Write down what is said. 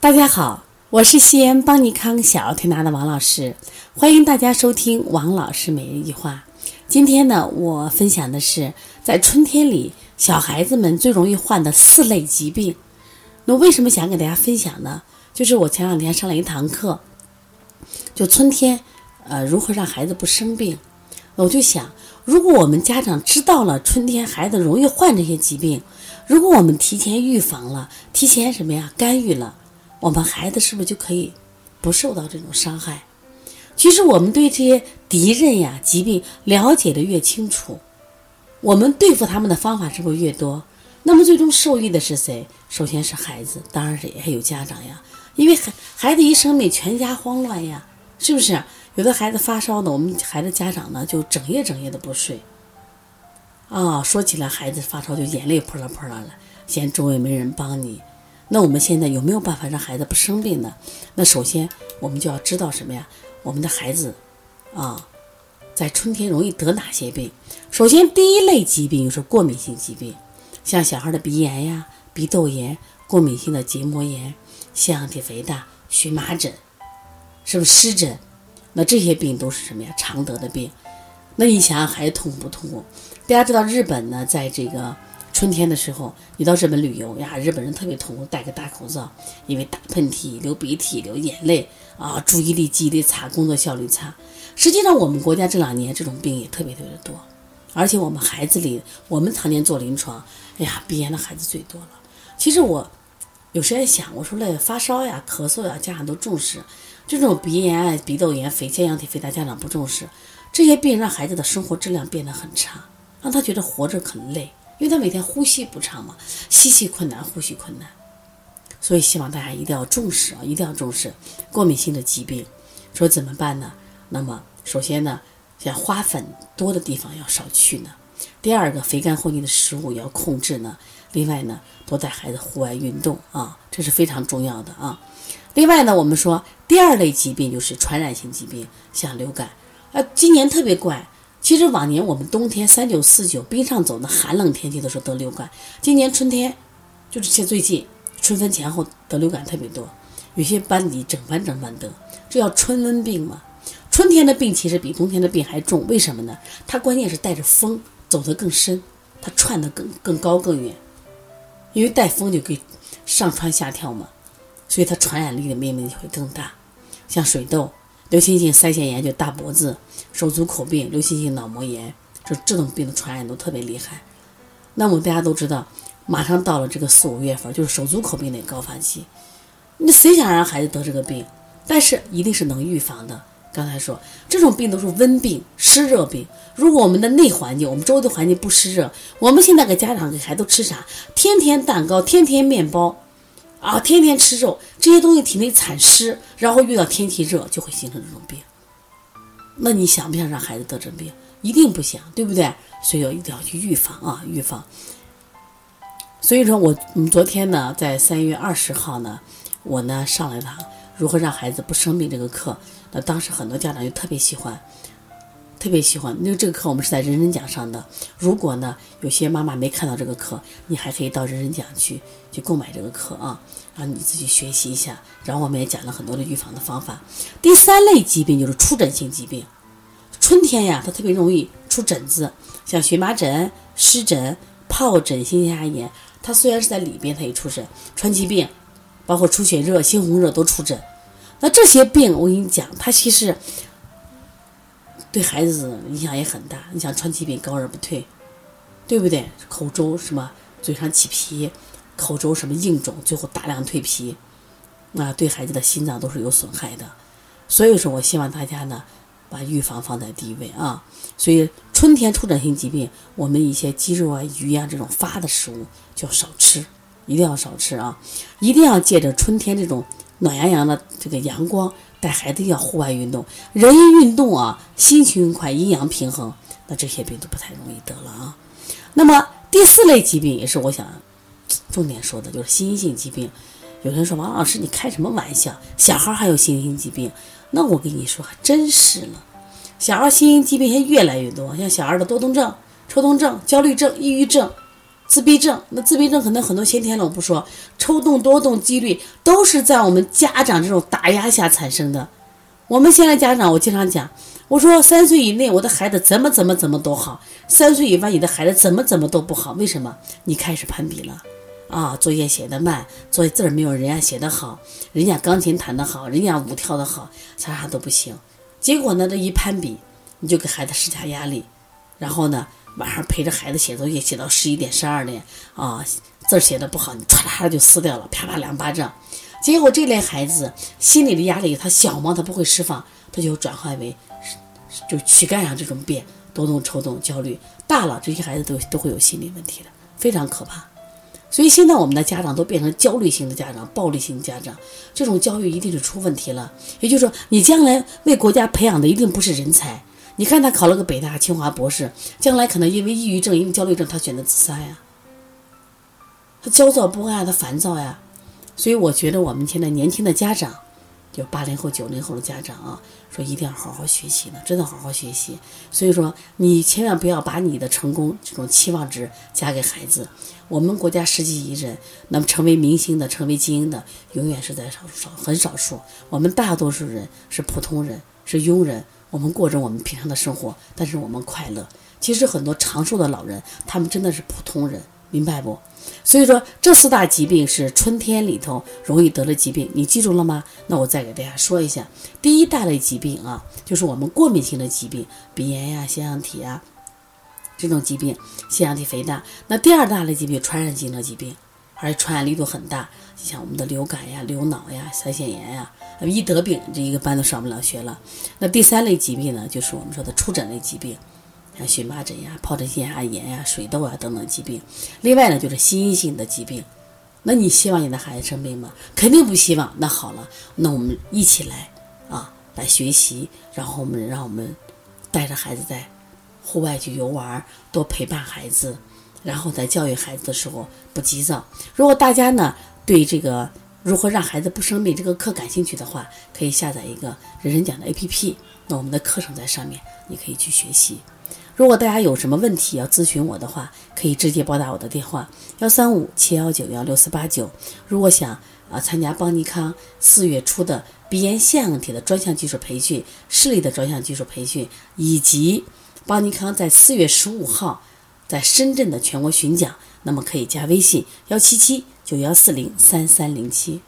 大家好，我是西安邦尼康小儿推拿的王老师，欢迎大家收听王老师每日一句话。今天呢，我分享的是在春天里小孩子们最容易患的四类疾病。那为什么想给大家分享呢？就是我前两天上了一堂课，就春天，呃，如何让孩子不生病。我就想，如果我们家长知道了春天孩子容易患这些疾病，如果我们提前预防了，提前什么呀，干预了。我们孩子是不是就可以不受到这种伤害？其实我们对这些敌人呀、疾病了解的越清楚，我们对付他们的方法是不是越多？那么最终受益的是谁？首先是孩子，当然是也有家长呀。因为孩孩子一生病，全家慌乱呀，是不是？有的孩子发烧呢，我们孩子家长呢就整夜整夜的不睡。啊，说起来孩子发烧就眼泪扑啦扑啦了，嫌周围没人帮你。那我们现在有没有办法让孩子不生病呢？那首先我们就要知道什么呀？我们的孩子，啊，在春天容易得哪些病？首先第一类疾病就是过敏性疾病，像小孩的鼻炎呀、鼻窦炎、过敏性的结膜炎、腺样体肥大、荨麻疹，是不是湿疹？那这些病都是什么呀？常得的病。那你想想孩子痛不痛苦？大家知道日本呢，在这个。春天的时候，你到日本旅游呀，日本人特别痛苦，戴个大口罩，因为打喷嚏、流鼻涕、流眼泪啊，注意力、记忆力差，工作效率差。实际上，我们国家这两年这种病也特别特别多，而且我们孩子里，我们常年做临床，哎呀，鼻炎的孩子最多了。其实我有时间想，我说嘞，发烧呀、咳嗽呀，家长都重视；这种鼻炎、鼻窦炎、肺腺样体肥大，家长不重视。这些病让孩子的生活质量变得很差，让他觉得活着很累。因为他每天呼吸不畅嘛，吸气困难，呼吸困难，所以希望大家一定要重视啊，一定要重视过敏性的疾病。说怎么办呢？那么首先呢，像花粉多的地方要少去呢。第二个，肥甘厚腻的食物要控制呢。另外呢，多带孩子户外运动啊，这是非常重要的啊。另外呢，我们说第二类疾病就是传染性疾病，像流感。啊，今年特别怪。其实往年我们冬天三九四九冰上走的寒冷天气的时候得流感，今年春天就是现最近春分前后得流感特别多，有些班级整班整班得，这叫春温病嘛。春天的病其实比冬天的病还重，为什么呢？它关键是带着风走得更深，它窜得更更高更远，因为带风就可以上蹿下跳嘛，所以它传染力的面积会更大，像水痘。流行性腮腺炎就大脖子、手足口病、流行性脑膜炎，就这种病的传染都特别厉害。那么大家都知道，马上到了这个四五月份，就是手足口病的高发期。那谁想让孩子得这个病？但是一定是能预防的。刚才说这种病都是温病、湿热病。如果我们的内环境、我们周围的环境不湿热，我们现在给家长给孩子吃啥？天天蛋糕，天天面包。啊，天天吃肉，这些东西体内产湿，然后遇到天气热就会形成这种病。那你想不想让孩子得这病？一定不想，对不对？所以要一定要去预防啊，预防。所以说我，我们昨天呢，在三月二十号呢，我呢上了一堂如何让孩子不生病这个课。那当时很多家长就特别喜欢。特别喜欢，因为这个课我们是在人人讲上的。如果呢，有些妈妈没看到这个课，你还可以到人人讲去去购买这个课啊，然后你自己学习一下。然后我们也讲了很多的预防的方法。第三类疾病就是出疹性疾病，春天呀，它特别容易出疹子，像荨麻疹、湿疹、疱疹、新鲜芽炎。它虽然是在里边，它也出疹。川崎病，包括出血热、猩红热都出疹。那这些病，我跟你讲，它其实。对孩子影响也很大。你想川崎病高而不退，对不对？口周什么嘴上起皮，口周什么硬肿，最后大量蜕皮，那对孩子的心脏都是有损害的。所以说我希望大家呢，把预防放在第一位啊。所以春天出疹性疾病，我们一些鸡肉啊、鱼啊这种发的食物就要少吃，一定要少吃啊！一定要借着春天这种暖洋洋的这个阳光。带孩子要户外运动，人一运动啊，心情愉快，阴阳平衡，那这些病都不太容易得了啊。那么第四类疾病也是我想重点说的，就是心因性疾病。有人说王老师你开什么玩笑？小孩还有心因性疾病？那我跟你说还真是呢，小孩心因疾病现在越来越多，像小孩的多动症、抽动症、焦虑症、抑郁症，自闭症，那自闭症可能很多先天的我不说，抽动多动几率都是在我们家长这种打压下产生的。我们现在家长，我经常讲，我说三岁以内我的孩子怎么怎么怎么都好，三岁以外你的孩子怎么怎么都不好，为什么？你开始攀比了，啊，作业写得慢，作业字儿没有人家写得好，人家钢琴弹得好，人家舞跳得好，啥啥都不行，结果呢，这一攀比，你就给孩子施加压力，然后呢？晚上陪着孩子写作业，写到十一点、十二点啊，字写的不好，你唰啦就撕掉了，啪啪两巴掌。结果这类孩子心理的压力，他小嘛，他不会释放，他就转化为就躯干上这种变，多动、抽动、焦虑。大了，这些孩子都都会有心理问题的，非常可怕。所以现在我们的家长都变成焦虑型的家长、暴力型家长，这种教育一定是出问题了。也就是说，你将来为国家培养的一定不是人才。你看他考了个北大、清华博士，将来可能因为抑郁症、因为焦虑症，他选择自杀呀。他焦躁不安，他烦躁呀。所以我觉得我们现在年轻的家长，就八零后、九零后的家长啊，说一定要好好学习呢，真的好好学习。所以说，你千万不要把你的成功这种期望值加给孩子。我们国家十几亿人，那么成为明星的、成为精英的，永远是在少数、少很少数。我们大多数人是普通人，是庸人。我们过着我们平常的生活，但是我们快乐。其实很多长寿的老人，他们真的是普通人，明白不？所以说，这四大疾病是春天里头容易得的疾病，你记住了吗？那我再给大家说一下，第一大类疾病啊，就是我们过敏性的疾病，鼻炎呀、腺样体啊这种疾病，腺样体肥大。那第二大类疾病，传染性的疾病。而且传染力度很大，像我们的流感呀、流脑呀、腮腺炎呀，一得病这一个班都上不了学了。那第三类疾病呢，就是我们说的出疹类疾病，像荨麻疹呀、疱疹性牙炎呀、水痘啊等等疾病。另外呢，就是心因性的疾病。那你希望你的孩子生病吗？肯定不希望。那好了，那我们一起来啊，来学习，然后我们让我们带着孩子在户外去游玩，多陪伴孩子。然后在教育孩子的时候不急躁。如果大家呢对这个如何让孩子不生病这个课感兴趣的话，可以下载一个人人讲的 APP。那我们的课程在上面，你可以去学习。如果大家有什么问题要咨询我的话，可以直接拨打我的电话幺三五七幺九幺六四八九。如果想啊参加邦尼康四月初的鼻炎腺样体的专项技术培训、视力的专项技术培训，以及邦尼康在四月十五号。在深圳的全国巡讲，那么可以加微信幺七七九幺四零三三零七。